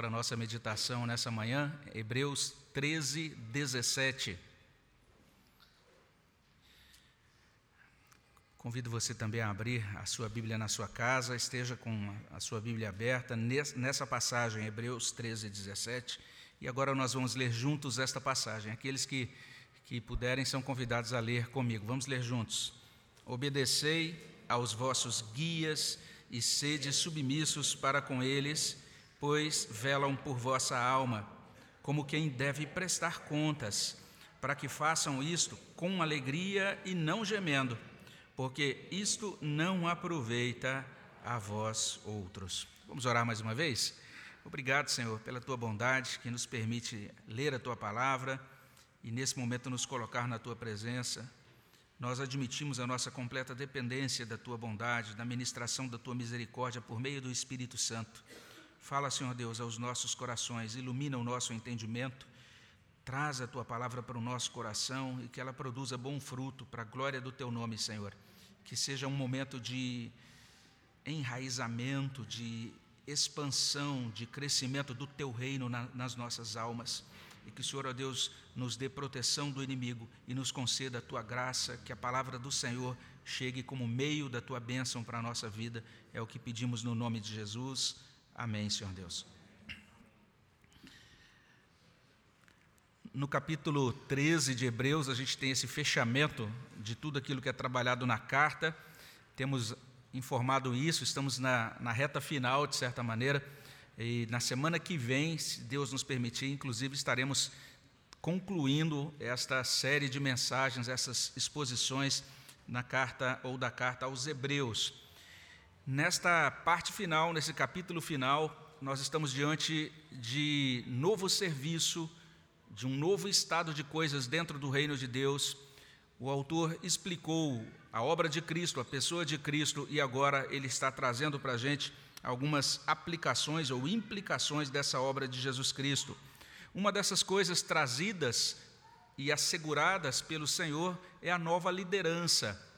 para a nossa meditação nessa manhã, Hebreus 13, 17. Convido você também a abrir a sua Bíblia na sua casa, esteja com a sua Bíblia aberta nessa passagem, Hebreus 13, 17. E agora nós vamos ler juntos esta passagem. Aqueles que, que puderem são convidados a ler comigo. Vamos ler juntos. Obedecei aos vossos guias e sede submissos para com eles, pois velam por vossa alma, como quem deve prestar contas, para que façam isto com alegria e não gemendo, porque isto não aproveita a vós outros. Vamos orar mais uma vez? Obrigado, Senhor, pela tua bondade que nos permite ler a tua palavra e nesse momento nos colocar na tua presença nós admitimos a nossa completa dependência da tua bondade, da ministração da tua misericórdia por meio do Espírito Santo. Fala, Senhor Deus, aos nossos corações, ilumina o nosso entendimento, traz a tua palavra para o nosso coração e que ela produza bom fruto para a glória do teu nome, Senhor. Que seja um momento de enraizamento, de expansão, de crescimento do teu reino na, nas nossas almas e que o Senhor, ó Deus, nos dê proteção do inimigo e nos conceda a tua graça, que a palavra do Senhor chegue como meio da tua bênção para a nossa vida. É o que pedimos no nome de Jesus. Amém, Senhor Deus. No capítulo 13 de Hebreus, a gente tem esse fechamento de tudo aquilo que é trabalhado na carta. Temos informado isso, estamos na, na reta final, de certa maneira. E na semana que vem, se Deus nos permitir, inclusive estaremos concluindo esta série de mensagens, essas exposições na carta ou da carta aos Hebreus. Nesta parte final, nesse capítulo final, nós estamos diante de novo serviço, de um novo estado de coisas dentro do reino de Deus. O autor explicou a obra de Cristo, a pessoa de Cristo, e agora ele está trazendo para a gente algumas aplicações ou implicações dessa obra de Jesus Cristo. Uma dessas coisas trazidas e asseguradas pelo Senhor é a nova liderança.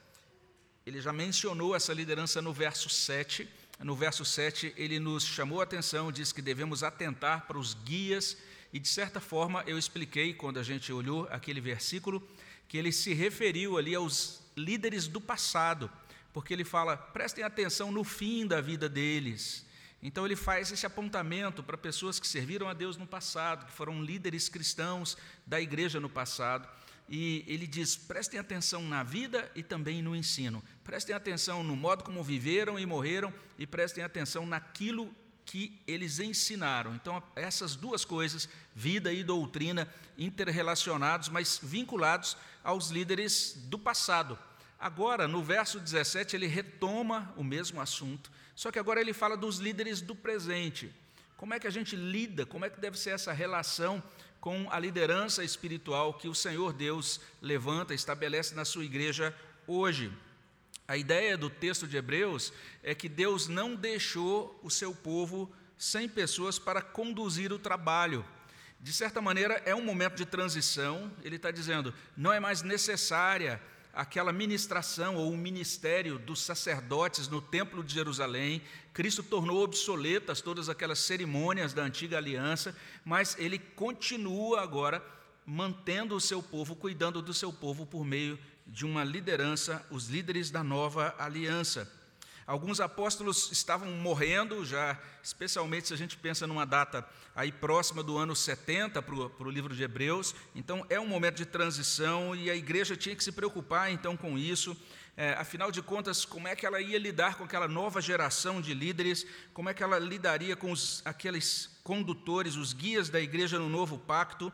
Ele já mencionou essa liderança no verso 7. No verso 7, ele nos chamou a atenção, diz que devemos atentar para os guias, e de certa forma eu expliquei, quando a gente olhou aquele versículo, que ele se referiu ali aos líderes do passado porque ele fala: prestem atenção no fim da vida deles. Então ele faz esse apontamento para pessoas que serviram a Deus no passado, que foram líderes cristãos da igreja no passado. E ele diz: prestem atenção na vida e também no ensino. Prestem atenção no modo como viveram e morreram, e prestem atenção naquilo que eles ensinaram. Então, essas duas coisas, vida e doutrina, interrelacionados, mas vinculados aos líderes do passado. Agora, no verso 17, ele retoma o mesmo assunto, só que agora ele fala dos líderes do presente. Como é que a gente lida, como é que deve ser essa relação com a liderança espiritual que o Senhor Deus levanta, estabelece na sua igreja hoje? A ideia do texto de Hebreus é que Deus não deixou o seu povo sem pessoas para conduzir o trabalho. De certa maneira, é um momento de transição, ele está dizendo, não é mais necessária aquela ministração ou o ministério dos sacerdotes no Templo de Jerusalém. Cristo tornou obsoletas todas aquelas cerimônias da antiga aliança, mas ele continua agora mantendo o seu povo, cuidando do seu povo por meio de uma liderança, os líderes da nova aliança. Alguns apóstolos estavam morrendo já, especialmente se a gente pensa numa data aí próxima do ano 70 para o livro de Hebreus. Então é um momento de transição e a igreja tinha que se preocupar então com isso. É, afinal de contas, como é que ela ia lidar com aquela nova geração de líderes? Como é que ela lidaria com os, aqueles condutores, os guias da igreja no novo pacto?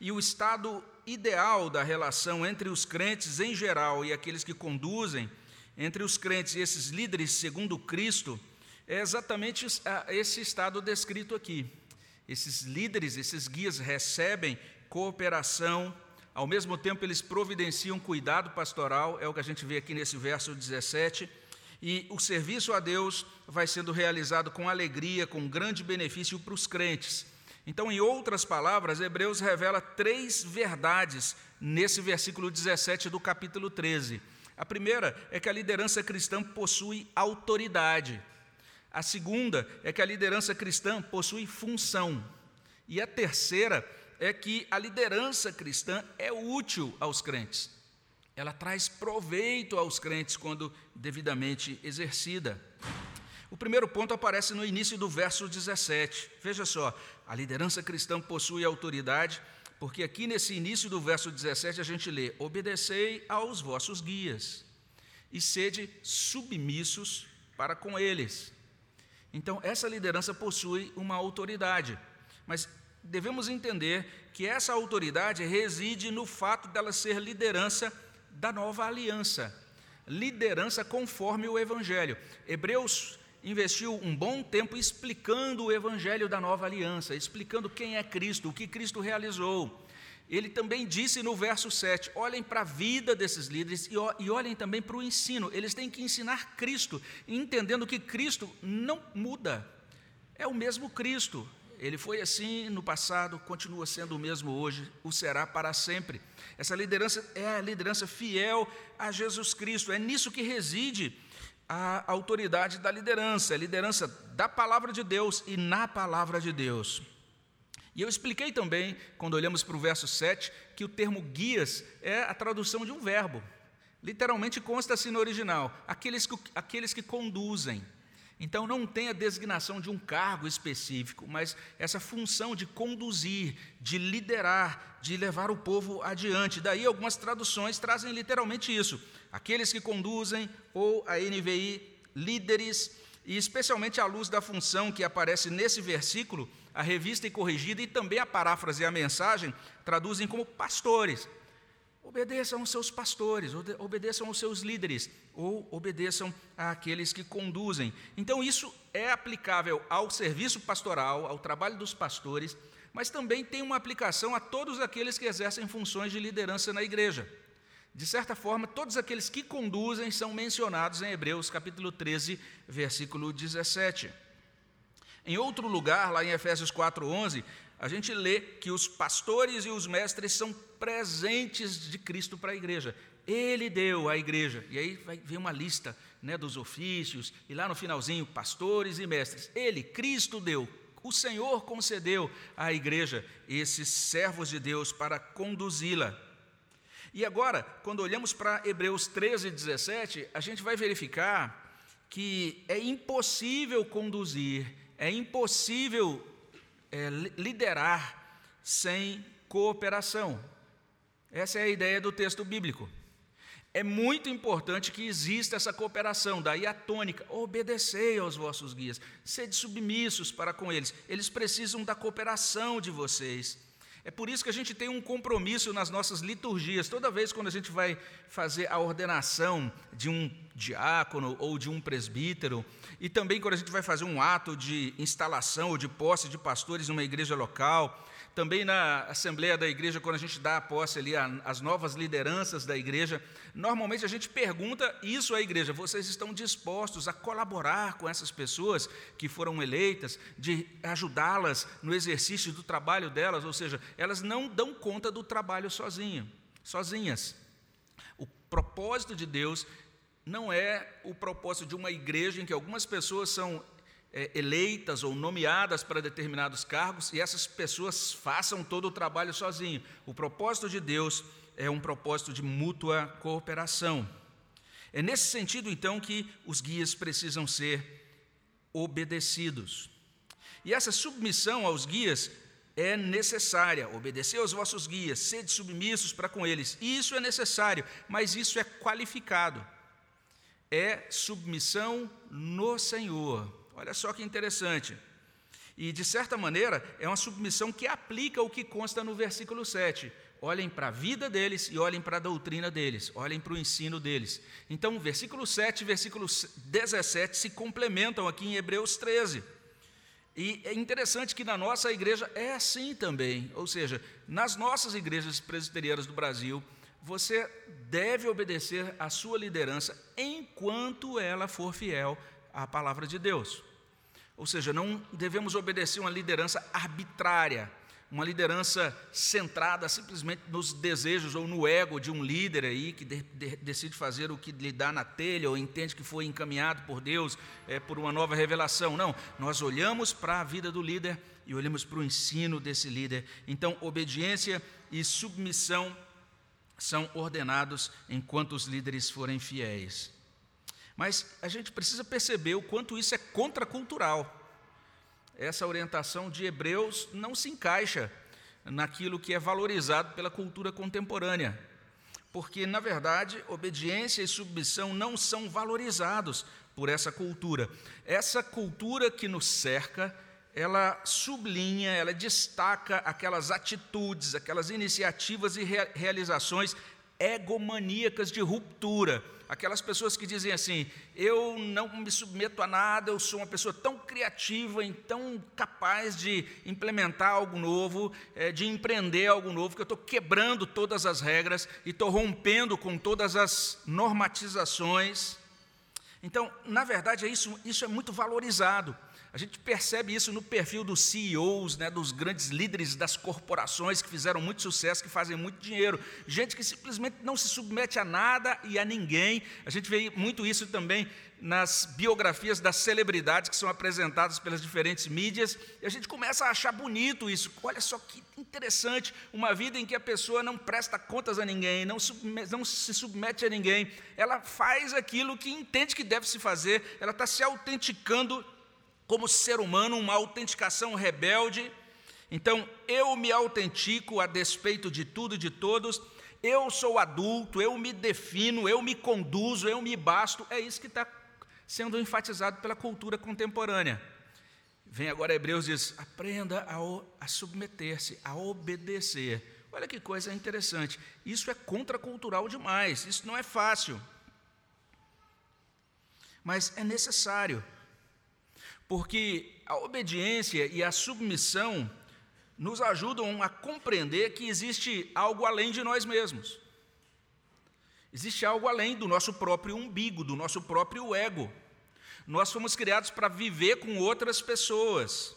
E o estado ideal da relação entre os crentes em geral e aqueles que conduzem entre os crentes e esses líderes segundo Cristo é exatamente esse estado descrito aqui. Esses líderes, esses guias recebem cooperação, ao mesmo tempo eles providenciam cuidado pastoral, é o que a gente vê aqui nesse verso 17, e o serviço a Deus vai sendo realizado com alegria, com grande benefício para os crentes. Então, em outras palavras, Hebreus revela três verdades nesse versículo 17 do capítulo 13. A primeira é que a liderança cristã possui autoridade. A segunda é que a liderança cristã possui função. E a terceira é que a liderança cristã é útil aos crentes. Ela traz proveito aos crentes quando devidamente exercida. O primeiro ponto aparece no início do verso 17. Veja só, a liderança cristã possui autoridade, porque aqui nesse início do verso 17 a gente lê: Obedecei aos vossos guias e sede submissos para com eles. Então, essa liderança possui uma autoridade, mas devemos entender que essa autoridade reside no fato dela ser liderança da nova aliança, liderança conforme o Evangelho. Hebreus investiu um bom tempo explicando o Evangelho da nova aliança, explicando quem é Cristo, o que Cristo realizou. Ele também disse no verso 7: olhem para a vida desses líderes e olhem também para o ensino. Eles têm que ensinar Cristo, entendendo que Cristo não muda, é o mesmo Cristo. Ele foi assim no passado, continua sendo o mesmo hoje, o será para sempre. Essa liderança é a liderança fiel a Jesus Cristo, é nisso que reside a autoridade da liderança, a liderança da palavra de Deus e na palavra de Deus. E eu expliquei também, quando olhamos para o verso 7, que o termo guias é a tradução de um verbo. Literalmente consta assim no original: aqueles que, aqueles que conduzem. Então não tem a designação de um cargo específico, mas essa função de conduzir, de liderar, de levar o povo adiante. Daí algumas traduções trazem literalmente isso: aqueles que conduzem, ou a NVI, líderes, e especialmente à luz da função que aparece nesse versículo a revista e corrigida e também a paráfrase e a mensagem traduzem como pastores. Obedeçam aos seus pastores, obedeçam aos seus líderes, ou obedeçam àqueles que conduzem. Então, isso é aplicável ao serviço pastoral, ao trabalho dos pastores, mas também tem uma aplicação a todos aqueles que exercem funções de liderança na igreja. De certa forma, todos aqueles que conduzem são mencionados em Hebreus capítulo 13, versículo 17. Em outro lugar, lá em Efésios 4:11, a gente lê que os pastores e os mestres são presentes de Cristo para a igreja. Ele deu à igreja. E aí vai vir uma lista né, dos ofícios, e lá no finalzinho, pastores e mestres. Ele, Cristo, deu. O Senhor concedeu à igreja esses servos de Deus para conduzi-la. E agora, quando olhamos para Hebreus 13, 17, a gente vai verificar que é impossível conduzir é impossível é, liderar sem cooperação. Essa é a ideia do texto bíblico. É muito importante que exista essa cooperação, daí a tônica, obedecei aos vossos guias, sede submissos para com eles, eles precisam da cooperação de vocês. É por isso que a gente tem um compromisso nas nossas liturgias. Toda vez quando a gente vai fazer a ordenação de um diácono ou de um presbítero, e também quando a gente vai fazer um ato de instalação ou de posse de pastores em uma igreja local, também na assembleia da igreja, quando a gente dá a posse ali às novas lideranças da igreja, normalmente a gente pergunta isso à igreja: vocês estão dispostos a colaborar com essas pessoas que foram eleitas, de ajudá-las no exercício do trabalho delas? Ou seja, elas não dão conta do trabalho sozinho, sozinhas. O propósito de Deus não é o propósito de uma igreja em que algumas pessoas são é, eleitas ou nomeadas para determinados cargos e essas pessoas façam todo o trabalho sozinho. O propósito de Deus é um propósito de mútua cooperação. É nesse sentido, então, que os guias precisam ser obedecidos. E essa submissão aos guias é necessária. Obedecer aos vossos guias, sede submissos para com eles. Isso é necessário, mas isso é qualificado. É submissão no Senhor. Olha só que interessante. E, de certa maneira, é uma submissão que aplica o que consta no versículo 7. Olhem para a vida deles e olhem para a doutrina deles, olhem para o ensino deles. Então, versículo 7 e versículo 17 se complementam aqui em Hebreus 13. E é interessante que na nossa igreja é assim também, ou seja, nas nossas igrejas presbiterianas do Brasil, você deve obedecer à sua liderança enquanto ela for fiel à palavra de Deus. Ou seja, não devemos obedecer uma liderança arbitrária, uma liderança centrada simplesmente nos desejos ou no ego de um líder aí que de, de, decide fazer o que lhe dá na telha ou entende que foi encaminhado por Deus é, por uma nova revelação. Não, nós olhamos para a vida do líder e olhamos para o ensino desse líder. Então, obediência e submissão são ordenados enquanto os líderes forem fiéis. Mas a gente precisa perceber o quanto isso é contracultural essa orientação de Hebreus não se encaixa naquilo que é valorizado pela cultura contemporânea. Porque, na verdade, obediência e submissão não são valorizados por essa cultura. Essa cultura que nos cerca, ela sublinha, ela destaca aquelas atitudes, aquelas iniciativas e realizações egomaníacas de ruptura aquelas pessoas que dizem assim: eu não me submeto a nada, eu sou uma pessoa tão criativa, tão capaz de implementar algo novo, é, de empreender algo novo, que eu estou quebrando todas as regras e estou rompendo com todas as normatizações. Então, na verdade, é isso, isso é muito valorizado. A gente percebe isso no perfil dos CEOs, né, dos grandes líderes das corporações que fizeram muito sucesso, que fazem muito dinheiro. Gente que simplesmente não se submete a nada e a ninguém. A gente vê muito isso também nas biografias das celebridades que são apresentadas pelas diferentes mídias, e a gente começa a achar bonito isso. Olha só que interessante, uma vida em que a pessoa não presta contas a ninguém, não, submete, não se submete a ninguém, ela faz aquilo que entende que deve se fazer, ela está se autenticando como ser humano, uma autenticação rebelde. Então, eu me autentico a despeito de tudo e de todos. Eu sou adulto, eu me defino, eu me conduzo, eu me basto. É isso que está sendo enfatizado pela cultura contemporânea. Vem agora Hebreus diz: aprenda a, a submeter-se, a obedecer. Olha que coisa interessante. Isso é contracultural demais, isso não é fácil. Mas é necessário porque a obediência e a submissão nos ajudam a compreender que existe algo além de nós mesmos. Existe algo além do nosso próprio umbigo, do nosso próprio ego. Nós fomos criados para viver com outras pessoas.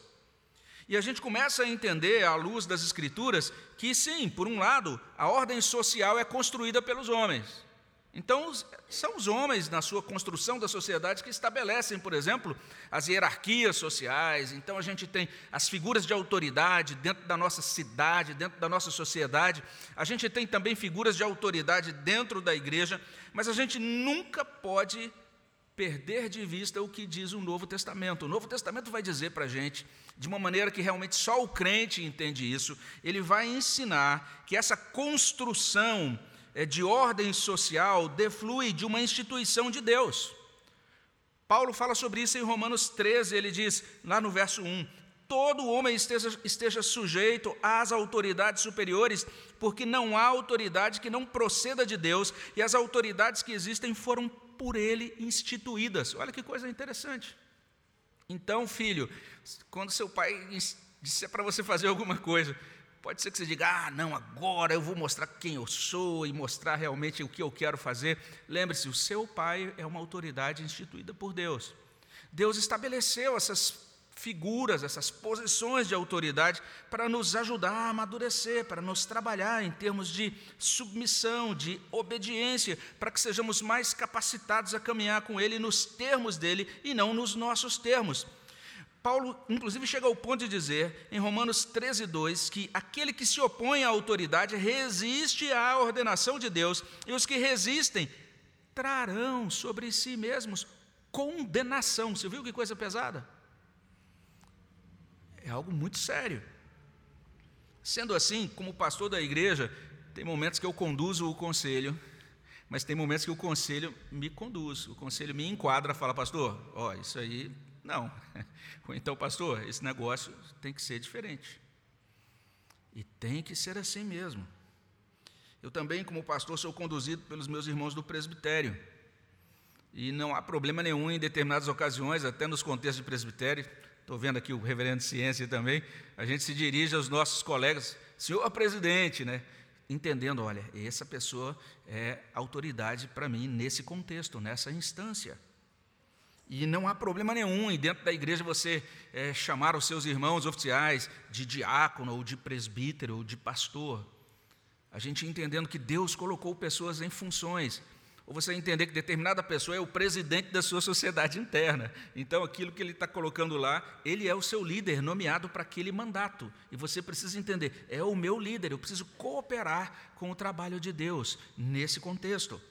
E a gente começa a entender, à luz das Escrituras, que sim, por um lado, a ordem social é construída pelos homens. Então, são os homens, na sua construção da sociedade, que estabelecem, por exemplo, as hierarquias sociais. Então, a gente tem as figuras de autoridade dentro da nossa cidade, dentro da nossa sociedade. A gente tem também figuras de autoridade dentro da igreja, mas a gente nunca pode perder de vista o que diz o Novo Testamento. O Novo Testamento vai dizer para a gente, de uma maneira que realmente só o crente entende isso, ele vai ensinar que essa construção de ordem social deflui de uma instituição de Deus. Paulo fala sobre isso em Romanos 13, ele diz, lá no verso 1: Todo homem esteja, esteja sujeito às autoridades superiores, porque não há autoridade que não proceda de Deus, e as autoridades que existem foram por ele instituídas. Olha que coisa interessante. Então, filho, quando seu pai disser para você fazer alguma coisa, Pode ser que você diga, ah, não, agora eu vou mostrar quem eu sou e mostrar realmente o que eu quero fazer. Lembre-se, o seu pai é uma autoridade instituída por Deus. Deus estabeleceu essas figuras, essas posições de autoridade para nos ajudar a amadurecer, para nos trabalhar em termos de submissão, de obediência, para que sejamos mais capacitados a caminhar com Ele nos termos dele e não nos nossos termos. Paulo, inclusive, chega ao ponto de dizer, em Romanos 13, 2, que aquele que se opõe à autoridade resiste à ordenação de Deus, e os que resistem trarão sobre si mesmos condenação. Você viu que coisa pesada? É algo muito sério. Sendo assim, como pastor da igreja, tem momentos que eu conduzo o conselho, mas tem momentos que o conselho me conduz, o conselho me enquadra, fala, pastor, ó, isso aí não. Ou então, pastor, esse negócio tem que ser diferente. E tem que ser assim mesmo. Eu também, como pastor, sou conduzido pelos meus irmãos do presbitério. E não há problema nenhum em determinadas ocasiões, até nos contextos de presbitério, estou vendo aqui o reverendo Ciência também, a gente se dirige aos nossos colegas, senhor presidente, né? entendendo, olha, essa pessoa é autoridade para mim nesse contexto, nessa instância. E não há problema nenhum em dentro da igreja você é, chamar os seus irmãos oficiais de diácono, ou de presbítero, ou de pastor. A gente entendendo que Deus colocou pessoas em funções. Ou você entender que determinada pessoa é o presidente da sua sociedade interna. Então, aquilo que ele está colocando lá, ele é o seu líder, nomeado para aquele mandato. E você precisa entender: é o meu líder, eu preciso cooperar com o trabalho de Deus nesse contexto.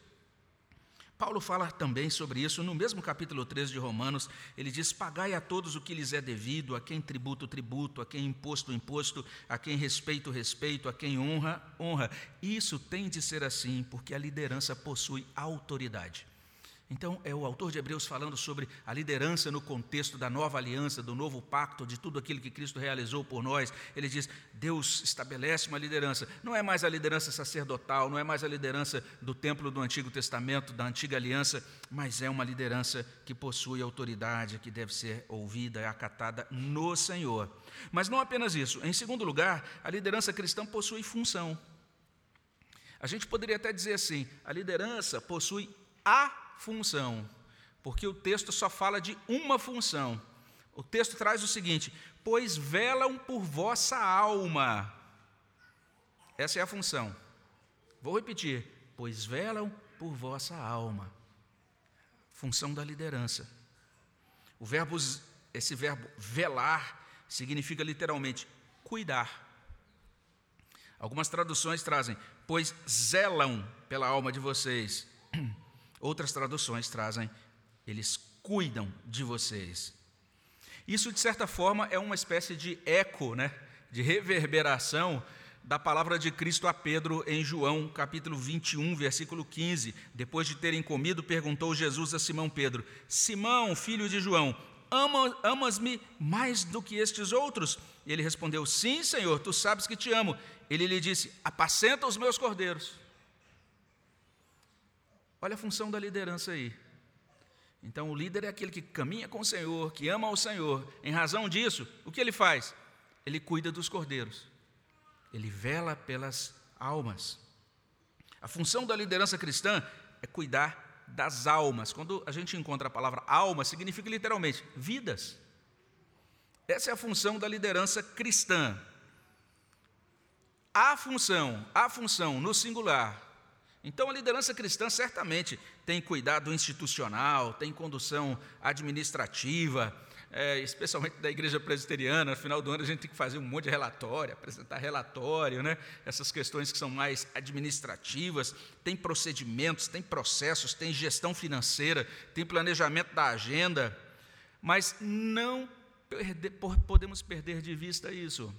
Paulo fala também sobre isso no mesmo capítulo 13 de Romanos. Ele diz: Pagai a todos o que lhes é devido, a quem tributo, tributo, a quem imposto, imposto, a quem respeito, respeito, a quem honra, honra. Isso tem de ser assim, porque a liderança possui autoridade. Então, é o autor de Hebreus falando sobre a liderança no contexto da nova aliança, do novo pacto, de tudo aquilo que Cristo realizou por nós. Ele diz: Deus estabelece uma liderança. Não é mais a liderança sacerdotal, não é mais a liderança do templo do Antigo Testamento, da antiga aliança, mas é uma liderança que possui autoridade, que deve ser ouvida e acatada no Senhor. Mas não apenas isso. Em segundo lugar, a liderança cristã possui função. A gente poderia até dizer assim: a liderança possui a função, porque o texto só fala de uma função. O texto traz o seguinte: pois velam por vossa alma. Essa é a função. Vou repetir: pois velam por vossa alma. Função da liderança. O verbo, esse verbo velar significa literalmente cuidar. Algumas traduções trazem, pois zelam pela alma de vocês. Outras traduções trazem, eles cuidam de vocês. Isso, de certa forma, é uma espécie de eco, né, de reverberação da palavra de Cristo a Pedro em João, capítulo 21, versículo 15. Depois de terem comido, perguntou Jesus a Simão Pedro: Simão, filho de João, ama, amas-me mais do que estes outros? E ele respondeu: Sim, Senhor, tu sabes que te amo. Ele lhe disse: Apacenta os meus cordeiros. Olha a função da liderança aí. Então, o líder é aquele que caminha com o Senhor, que ama o Senhor. Em razão disso, o que ele faz? Ele cuida dos cordeiros, ele vela pelas almas. A função da liderança cristã é cuidar das almas. Quando a gente encontra a palavra alma, significa literalmente vidas. Essa é a função da liderança cristã. A função, a função no singular então, a liderança cristã certamente tem cuidado institucional, tem condução administrativa, é, especialmente da igreja presbiteriana. No final do ano, a gente tem que fazer um monte de relatório, apresentar relatório, né? essas questões que são mais administrativas. Tem procedimentos, tem processos, tem gestão financeira, tem planejamento da agenda, mas não podemos perder de vista isso.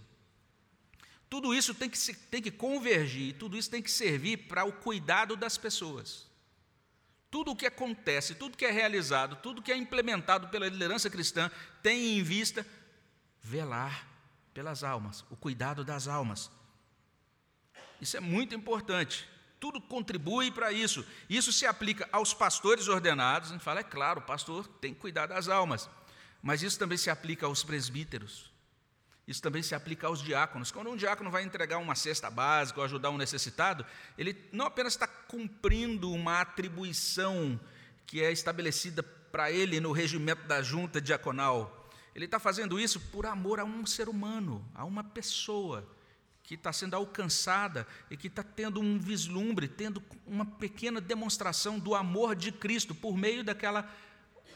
Tudo isso tem que, tem que convergir, tudo isso tem que servir para o cuidado das pessoas. Tudo o que acontece, tudo que é realizado, tudo que é implementado pela liderança cristã tem em vista velar pelas almas, o cuidado das almas. Isso é muito importante. Tudo contribui para isso. Isso se aplica aos pastores ordenados. A gente fala, é claro, o pastor tem que cuidar das almas. Mas isso também se aplica aos presbíteros, isso também se aplica aos diáconos. Quando um diácono vai entregar uma cesta básica ou ajudar um necessitado, ele não apenas está cumprindo uma atribuição que é estabelecida para ele no regimento da junta diaconal, ele está fazendo isso por amor a um ser humano, a uma pessoa que está sendo alcançada e que está tendo um vislumbre, tendo uma pequena demonstração do amor de Cristo por meio daquela,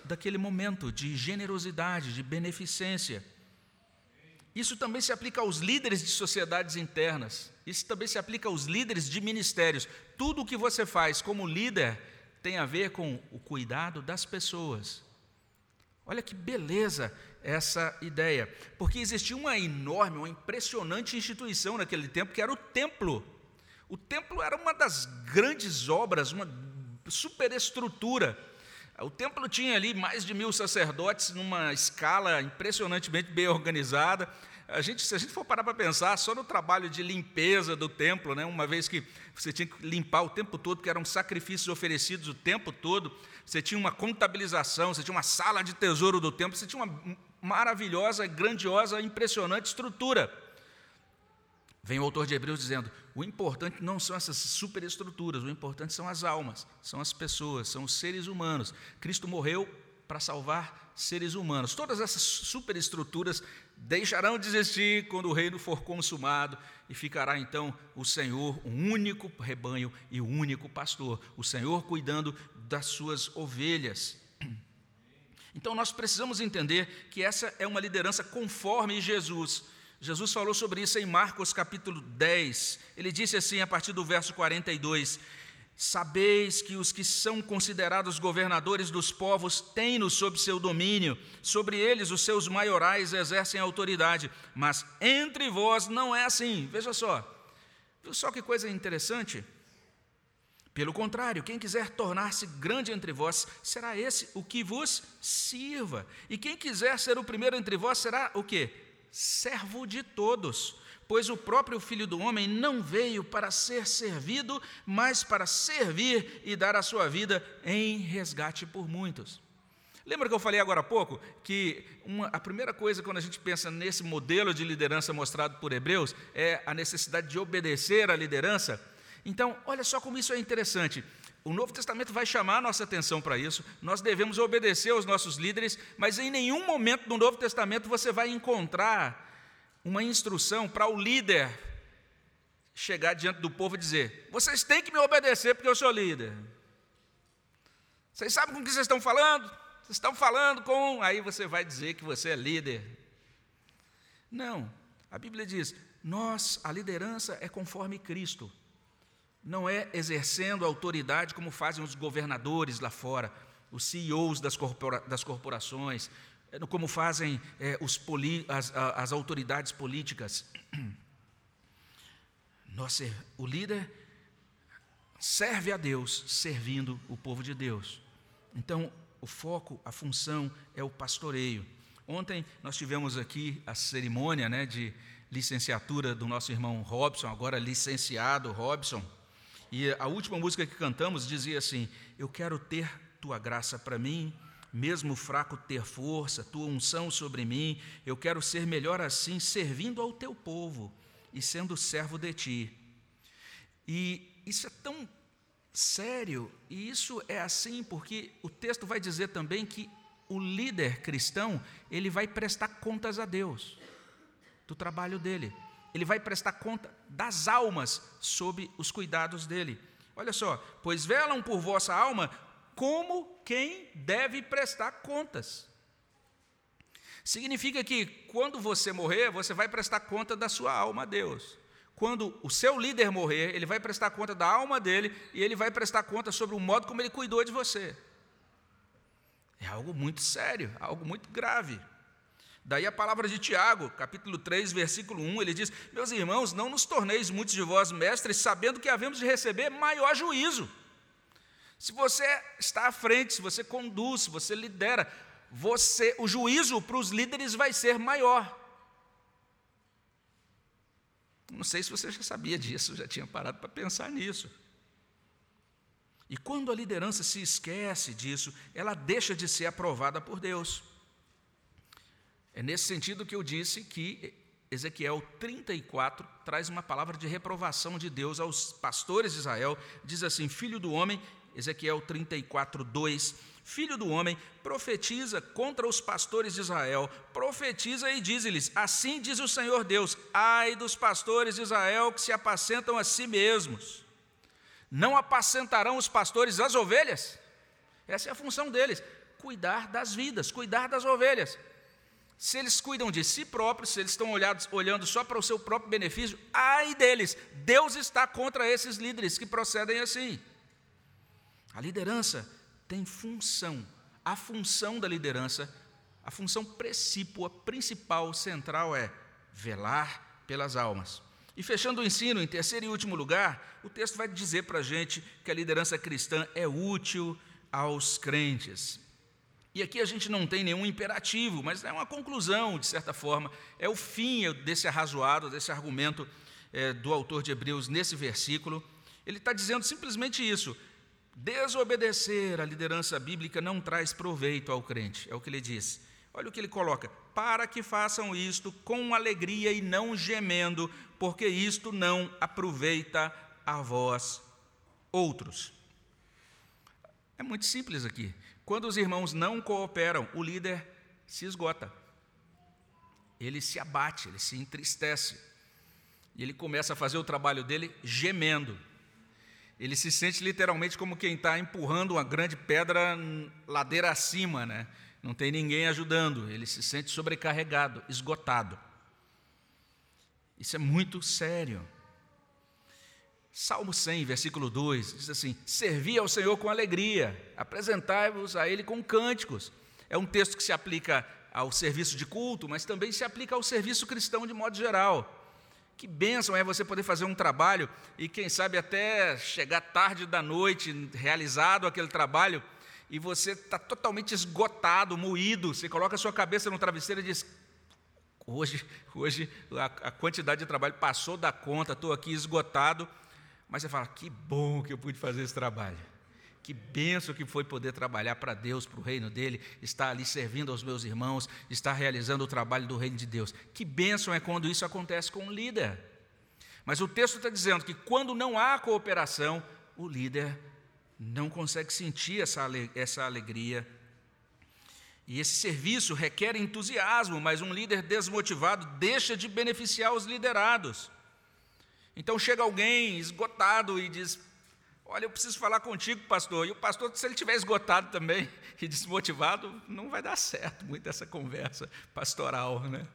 daquele momento de generosidade, de beneficência. Isso também se aplica aos líderes de sociedades internas. Isso também se aplica aos líderes de ministérios. Tudo o que você faz como líder tem a ver com o cuidado das pessoas. Olha que beleza essa ideia, porque existia uma enorme, uma impressionante instituição naquele tempo, que era o templo. O templo era uma das grandes obras, uma superestrutura. O templo tinha ali mais de mil sacerdotes numa escala impressionantemente bem organizada. A gente, se a gente for parar para pensar só no trabalho de limpeza do templo, né, uma vez que você tinha que limpar o tempo todo, porque eram sacrifícios oferecidos o tempo todo, você tinha uma contabilização, você tinha uma sala de tesouro do templo, você tinha uma maravilhosa, grandiosa, impressionante estrutura. Vem o autor de Hebreus dizendo: o importante não são essas superestruturas, o importante são as almas, são as pessoas, são os seres humanos. Cristo morreu para salvar seres humanos. Todas essas superestruturas deixarão de existir quando o reino for consumado e ficará então o Senhor, um único rebanho e o um único pastor, o Senhor cuidando das suas ovelhas. Então nós precisamos entender que essa é uma liderança conforme Jesus. Jesus falou sobre isso em Marcos capítulo 10. Ele disse assim a partir do verso 42: Sabeis que os que são considerados governadores dos povos têm-nos sob seu domínio, sobre eles os seus maiorais exercem autoridade, mas entre vós não é assim. Veja só, viu só que coisa interessante? Pelo contrário, quem quiser tornar-se grande entre vós, será esse o que vos sirva. E quem quiser ser o primeiro entre vós, será o que? Servo de todos. Pois o próprio Filho do Homem não veio para ser servido, mas para servir e dar a sua vida em resgate por muitos. Lembra que eu falei agora há pouco que uma, a primeira coisa quando a gente pensa nesse modelo de liderança mostrado por Hebreus é a necessidade de obedecer à liderança? Então, olha só como isso é interessante. O Novo Testamento vai chamar a nossa atenção para isso. Nós devemos obedecer aos nossos líderes, mas em nenhum momento do Novo Testamento você vai encontrar uma instrução para o líder chegar diante do povo e dizer: vocês têm que me obedecer porque eu sou líder. Vocês sabem com o que vocês estão falando? Vocês estão falando com. Aí você vai dizer que você é líder. Não. A Bíblia diz: nós, a liderança é conforme Cristo não é exercendo autoridade como fazem os governadores lá fora, os CEOs das, corpora, das corporações, é, como fazem é, as, as, autoridades políticas. Nossa, o líder serve a Deus servindo o povo de Deus. Então, o foco, a função é o pastoreio. Ontem nós tivemos aqui a cerimônia né, de licenciatura do nosso irmão Robson, agora licenciado Robson. E a última música que cantamos dizia assim: Eu quero ter tua graça para mim, mesmo fraco ter força, tua unção sobre mim. Eu quero ser melhor assim, servindo ao teu povo e sendo servo de ti. E isso é tão sério, e isso é assim porque o texto vai dizer também que o líder cristão, ele vai prestar contas a Deus do trabalho dele ele vai prestar conta das almas sob os cuidados dele. Olha só, pois velam por vossa alma como quem deve prestar contas. Significa que quando você morrer, você vai prestar conta da sua alma a Deus. Quando o seu líder morrer, ele vai prestar conta da alma dele e ele vai prestar conta sobre o modo como ele cuidou de você. É algo muito sério, algo muito grave. Daí a palavra de Tiago, capítulo 3, versículo 1, ele diz: Meus irmãos, não nos torneis muitos de vós mestres, sabendo que havemos de receber maior juízo. Se você está à frente, se você conduz, se você lidera, você, o juízo para os líderes vai ser maior. Não sei se você já sabia disso, já tinha parado para pensar nisso. E quando a liderança se esquece disso, ela deixa de ser aprovada por Deus. É nesse sentido que eu disse que Ezequiel 34 traz uma palavra de reprovação de Deus aos pastores de Israel. Diz assim: Filho do homem, Ezequiel 34, 2. Filho do homem, profetiza contra os pastores de Israel, profetiza e diz-lhes: Assim diz o Senhor Deus: Ai dos pastores de Israel que se apacentam a si mesmos. Não apacentarão os pastores as ovelhas? Essa é a função deles: cuidar das vidas, cuidar das ovelhas. Se eles cuidam de si próprios, se eles estão olhados, olhando só para o seu próprio benefício, ai deles, Deus está contra esses líderes que procedem assim. A liderança tem função, a função da liderança, a função precípua, principal, central é velar pelas almas. E fechando o ensino, em terceiro e último lugar, o texto vai dizer para a gente que a liderança cristã é útil aos crentes. E aqui a gente não tem nenhum imperativo, mas é uma conclusão, de certa forma, é o fim desse arrazoado, desse argumento é, do autor de Hebreus nesse versículo. Ele está dizendo simplesmente isso: desobedecer à liderança bíblica não traz proveito ao crente, é o que ele diz. Olha o que ele coloca: para que façam isto com alegria e não gemendo, porque isto não aproveita a vós outros. É muito simples aqui. Quando os irmãos não cooperam, o líder se esgota. Ele se abate, ele se entristece. E ele começa a fazer o trabalho dele gemendo. Ele se sente literalmente como quem está empurrando uma grande pedra ladeira acima, né? Não tem ninguém ajudando. Ele se sente sobrecarregado, esgotado. Isso é muito sério. Salmo 100, versículo 2, diz assim: Servi ao Senhor com alegria, apresentai-vos a Ele com cânticos. É um texto que se aplica ao serviço de culto, mas também se aplica ao serviço cristão de modo geral. Que bênção é você poder fazer um trabalho e, quem sabe, até chegar tarde da noite, realizado aquele trabalho, e você está totalmente esgotado, moído. Você coloca a sua cabeça no travesseiro e diz: Hoje, hoje a, a quantidade de trabalho passou da conta, estou aqui esgotado. Mas você fala: Que bom que eu pude fazer esse trabalho. Que benção que foi poder trabalhar para Deus, para o reino dele, estar ali servindo aos meus irmãos, estar realizando o trabalho do reino de Deus. Que benção é quando isso acontece com um líder. Mas o texto está dizendo que quando não há cooperação, o líder não consegue sentir essa alegria. E esse serviço requer entusiasmo, mas um líder desmotivado deixa de beneficiar os liderados. Então chega alguém esgotado e diz: Olha, eu preciso falar contigo, pastor. E o pastor, se ele estiver esgotado também e desmotivado, não vai dar certo muito essa conversa pastoral, né?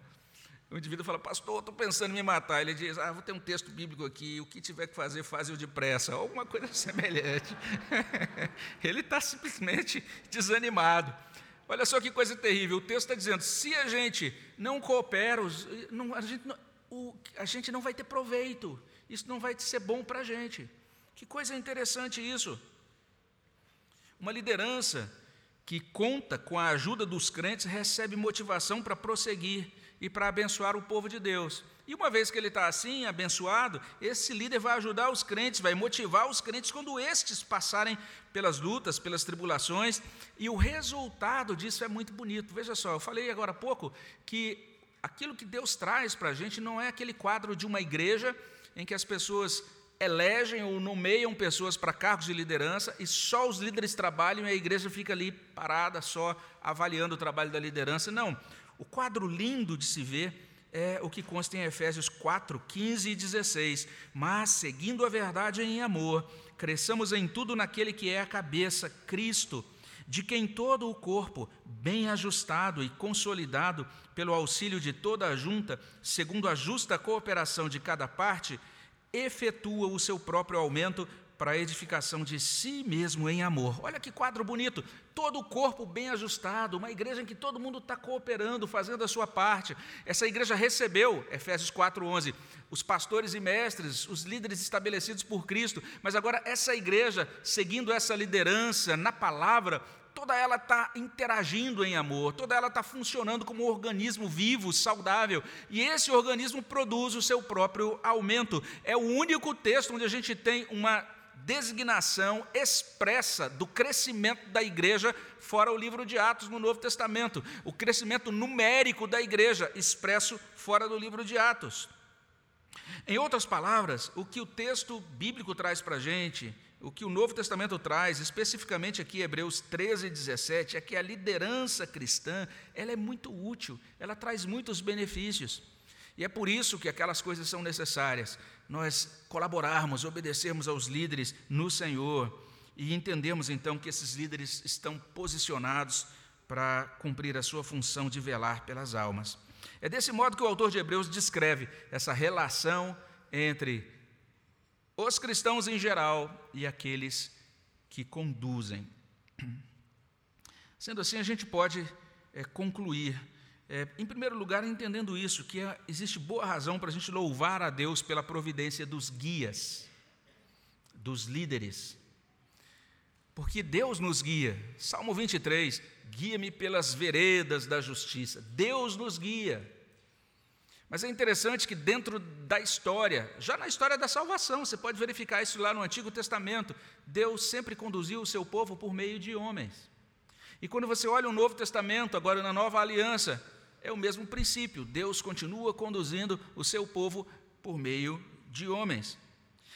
O indivíduo fala, pastor, estou pensando em me matar. Ele diz, ah, vou ter um texto bíblico aqui, o que tiver que fazer, faz-o depressa. Alguma coisa semelhante. ele está simplesmente desanimado. Olha só que coisa terrível. O texto está dizendo, se a gente não coopera, não, a, gente não, o, a gente não vai ter proveito. Isso não vai ser bom para a gente. Que coisa interessante isso. Uma liderança que conta com a ajuda dos crentes recebe motivação para prosseguir e para abençoar o povo de Deus. E uma vez que ele está assim, abençoado, esse líder vai ajudar os crentes, vai motivar os crentes quando estes passarem pelas lutas, pelas tribulações, e o resultado disso é muito bonito. Veja só, eu falei agora há pouco que aquilo que Deus traz para a gente não é aquele quadro de uma igreja em que as pessoas elegem ou nomeiam pessoas para cargos de liderança e só os líderes trabalham e a igreja fica ali parada só avaliando o trabalho da liderança. Não. O quadro lindo de se ver é o que consta em Efésios 4, 15 e 16. Mas, seguindo a verdade em amor, cresçamos em tudo naquele que é a cabeça, Cristo, de quem todo o corpo, bem ajustado e consolidado pelo auxílio de toda a junta, segundo a justa cooperação de cada parte, efetua o seu próprio aumento para a edificação de si mesmo em amor. Olha que quadro bonito, todo o corpo bem ajustado, uma igreja em que todo mundo está cooperando, fazendo a sua parte. Essa igreja recebeu, Efésios 4,11, os pastores e mestres, os líderes estabelecidos por Cristo, mas agora essa igreja, seguindo essa liderança na palavra, toda ela está interagindo em amor, toda ela está funcionando como um organismo vivo, saudável, e esse organismo produz o seu próprio aumento. É o único texto onde a gente tem uma designação expressa do crescimento da igreja, fora o livro de Atos no Novo Testamento, o crescimento numérico da igreja, expresso fora do livro de Atos. Em outras palavras, o que o texto bíblico traz para a gente o que o Novo Testamento traz, especificamente aqui Hebreus 13, 17, é que a liderança cristã ela é muito útil, ela traz muitos benefícios. E é por isso que aquelas coisas são necessárias. Nós colaborarmos, obedecermos aos líderes no Senhor e entendemos então que esses líderes estão posicionados para cumprir a sua função de velar pelas almas. É desse modo que o autor de Hebreus descreve essa relação entre os cristãos em geral e aqueles que conduzem. Sendo assim, a gente pode é, concluir, é, em primeiro lugar, entendendo isso, que é, existe boa razão para a gente louvar a Deus pela providência dos guias, dos líderes, porque Deus nos guia. Salmo 23, guia-me pelas veredas da justiça. Deus nos guia. Mas é interessante que dentro da história, já na história da salvação, você pode verificar isso lá no Antigo Testamento, Deus sempre conduziu o seu povo por meio de homens. E quando você olha o Novo Testamento, agora na Nova Aliança, é o mesmo princípio. Deus continua conduzindo o seu povo por meio de homens.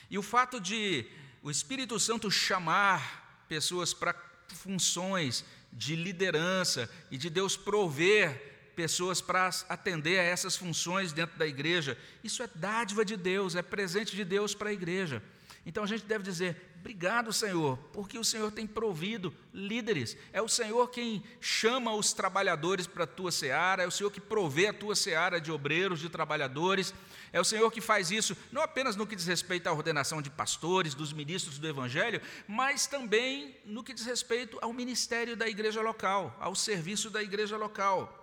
E o fato de o Espírito Santo chamar pessoas para funções de liderança e de Deus prover pessoas para atender a essas funções dentro da igreja. Isso é dádiva de Deus, é presente de Deus para a igreja. Então a gente deve dizer: Obrigado, Senhor, porque o Senhor tem provido líderes. É o Senhor quem chama os trabalhadores para a tua seara, é o Senhor que provê a tua seara de obreiros, de trabalhadores. É o Senhor que faz isso, não apenas no que diz respeito à ordenação de pastores, dos ministros do Evangelho, mas também no que diz respeito ao ministério da igreja local, ao serviço da igreja local.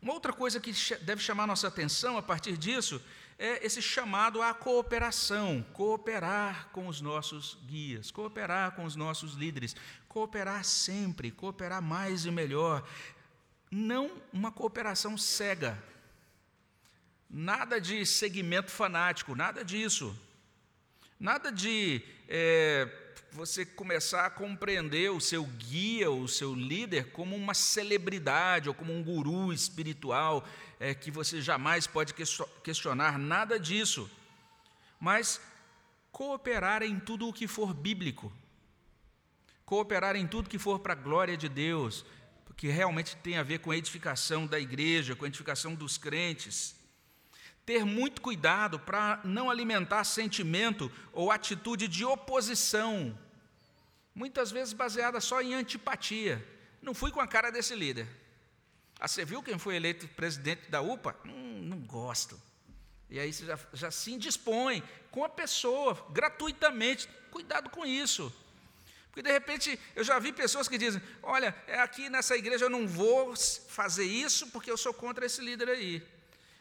Uma outra coisa que deve chamar nossa atenção a partir disso é esse chamado à cooperação, cooperar com os nossos guias, cooperar com os nossos líderes, cooperar sempre, cooperar mais e melhor. Não uma cooperação cega, nada de segmento fanático, nada disso. Nada de é, você começar a compreender o seu guia, o seu líder, como uma celebridade ou como um guru espiritual é, que você jamais pode questionar, nada disso. Mas cooperar em tudo o que for bíblico, cooperar em tudo que for para a glória de Deus, que realmente tem a ver com a edificação da igreja, com a edificação dos crentes. Ter muito cuidado para não alimentar sentimento ou atitude de oposição, muitas vezes baseada só em antipatia. Não fui com a cara desse líder. Ah, você viu quem foi eleito presidente da UPA? Hum, não gosto. E aí você já, já se indispõe com a pessoa, gratuitamente. Cuidado com isso. Porque de repente eu já vi pessoas que dizem: Olha, é aqui nessa igreja eu não vou fazer isso porque eu sou contra esse líder aí.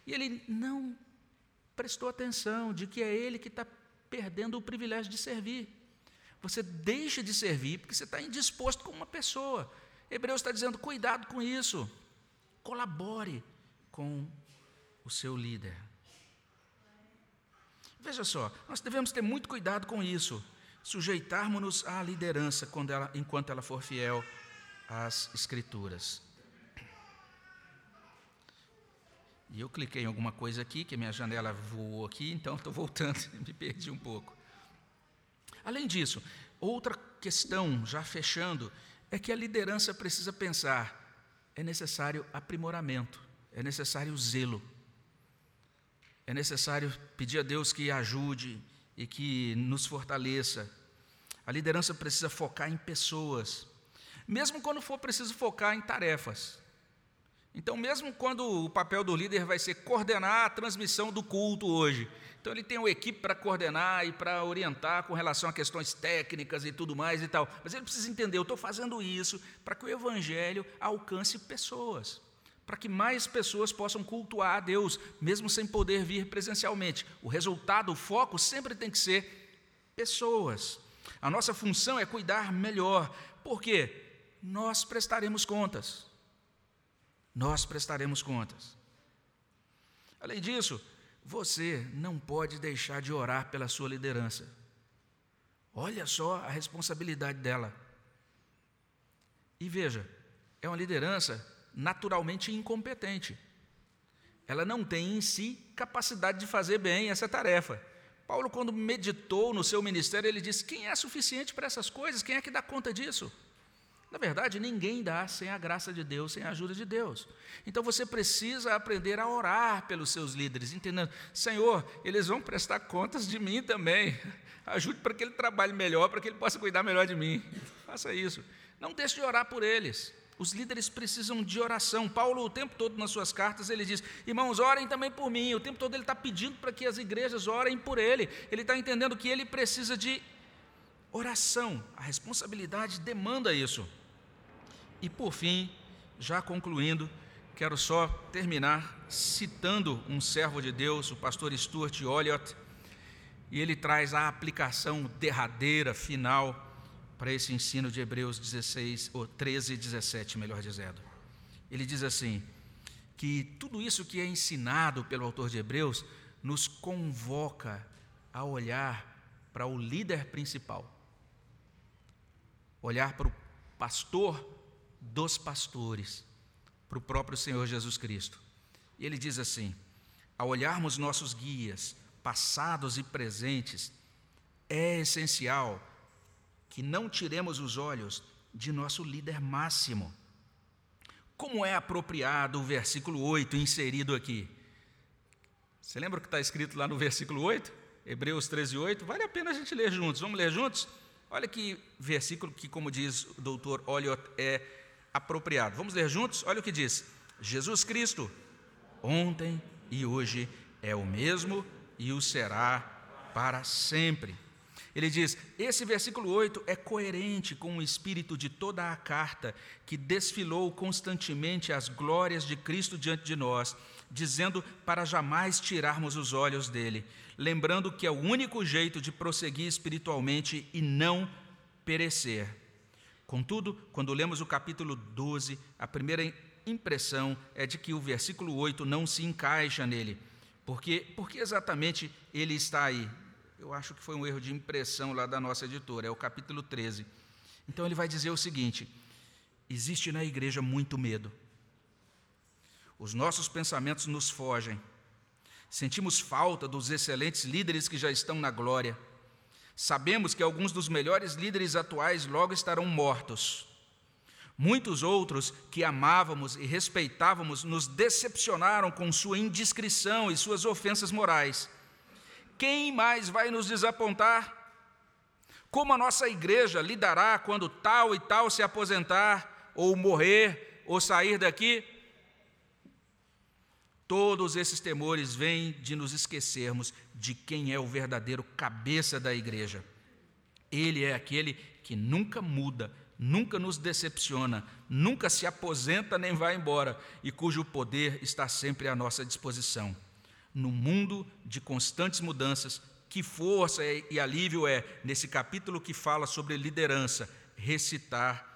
E ele não prestou atenção de que é ele que está perdendo o privilégio de servir. Você deixa de servir porque você está indisposto com uma pessoa. Hebreus está dizendo: cuidado com isso. Colabore com o seu líder. Veja só, nós devemos ter muito cuidado com isso. Sujeitarmos-nos à liderança ela, enquanto ela for fiel às Escrituras. E eu cliquei em alguma coisa aqui, que minha janela voou aqui, então estou voltando, me perdi um pouco. Além disso, outra questão, já fechando, é que a liderança precisa pensar é necessário aprimoramento, é necessário zelo, é necessário pedir a Deus que ajude e que nos fortaleça. A liderança precisa focar em pessoas, mesmo quando for preciso focar em tarefas. Então, mesmo quando o papel do líder vai ser coordenar a transmissão do culto hoje, então ele tem uma equipe para coordenar e para orientar com relação a questões técnicas e tudo mais e tal. Mas ele precisa entender, eu estou fazendo isso para que o evangelho alcance pessoas, para que mais pessoas possam cultuar a Deus, mesmo sem poder vir presencialmente. O resultado, o foco sempre tem que ser pessoas. A nossa função é cuidar melhor, porque nós prestaremos contas. Nós prestaremos contas. Além disso, você não pode deixar de orar pela sua liderança. Olha só a responsabilidade dela. E veja, é uma liderança naturalmente incompetente. Ela não tem em si capacidade de fazer bem essa tarefa. Paulo, quando meditou no seu ministério, ele disse: Quem é suficiente para essas coisas? Quem é que dá conta disso? Na verdade, ninguém dá sem a graça de Deus, sem a ajuda de Deus. Então você precisa aprender a orar pelos seus líderes, entendendo, Senhor, eles vão prestar contas de mim também. Ajude para que ele trabalhe melhor, para que ele possa cuidar melhor de mim. Faça isso. Não deixe de orar por eles. Os líderes precisam de oração. Paulo, o tempo todo nas suas cartas, ele diz: Irmãos, orem também por mim. O tempo todo ele está pedindo para que as igrejas orem por ele. Ele está entendendo que ele precisa de oração. A responsabilidade demanda isso. E por fim, já concluindo, quero só terminar citando um servo de Deus, o pastor Stuart Olliott, e ele traz a aplicação derradeira, final, para esse ensino de Hebreus 16, ou 13 e 17, melhor dizendo. Ele diz assim: que tudo isso que é ensinado pelo autor de Hebreus nos convoca a olhar para o líder principal, olhar para o pastor dos pastores para o próprio Senhor Jesus Cristo. E ele diz assim: ao olharmos nossos guias, passados e presentes, é essencial que não tiremos os olhos de nosso líder máximo. Como é apropriado o versículo 8 inserido aqui? Você lembra o que está escrito lá no versículo 8? Hebreus 13, 8? Vale a pena a gente ler juntos. Vamos ler juntos? Olha que versículo que, como diz o doutor Oliot, é apropriado. Vamos ler juntos? Olha o que diz: Jesus Cristo, ontem e hoje é o mesmo e o será para sempre. Ele diz: esse versículo 8 é coerente com o espírito de toda a carta que desfilou constantemente as glórias de Cristo diante de nós, dizendo para jamais tirarmos os olhos dele, lembrando que é o único jeito de prosseguir espiritualmente e não perecer. Contudo, quando lemos o capítulo 12, a primeira impressão é de que o versículo 8 não se encaixa nele. Porque, porque exatamente ele está aí? Eu acho que foi um erro de impressão lá da nossa editora, é o capítulo 13. Então ele vai dizer o seguinte: existe na igreja muito medo. Os nossos pensamentos nos fogem. Sentimos falta dos excelentes líderes que já estão na glória. Sabemos que alguns dos melhores líderes atuais logo estarão mortos. Muitos outros que amávamos e respeitávamos nos decepcionaram com sua indiscrição e suas ofensas morais. Quem mais vai nos desapontar? Como a nossa igreja lidará quando tal e tal se aposentar, ou morrer, ou sair daqui? Todos esses temores vêm de nos esquecermos de quem é o verdadeiro cabeça da igreja. Ele é aquele que nunca muda, nunca nos decepciona, nunca se aposenta nem vai embora e cujo poder está sempre à nossa disposição. No mundo de constantes mudanças, que força e alívio é, nesse capítulo que fala sobre liderança, recitar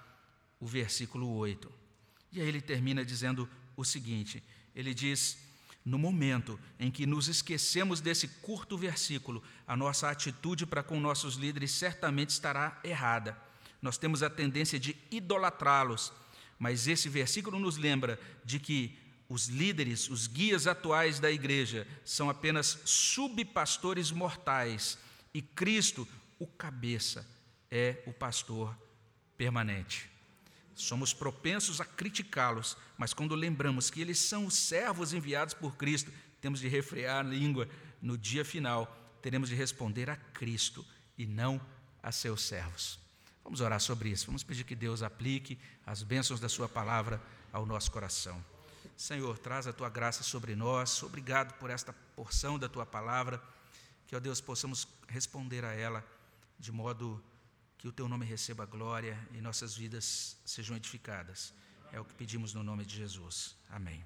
o versículo 8. E aí ele termina dizendo o seguinte: ele diz. No momento em que nos esquecemos desse curto versículo, a nossa atitude para com nossos líderes certamente estará errada nós temos a tendência de idolatrá-los, mas esse versículo nos lembra de que os líderes, os guias atuais da igreja, são apenas subpastores mortais e Cristo, o cabeça, é o pastor permanente. Somos propensos a criticá-los, mas quando lembramos que eles são os servos enviados por Cristo, temos de refrear a língua. No dia final, teremos de responder a Cristo e não a seus servos. Vamos orar sobre isso. Vamos pedir que Deus aplique as bênçãos da Sua palavra ao nosso coração. Senhor, traz a tua graça sobre nós. Obrigado por esta porção da tua palavra. Que, ó Deus, possamos responder a ela de modo que o teu nome receba glória e nossas vidas sejam edificadas. É o que pedimos no nome de Jesus. Amém.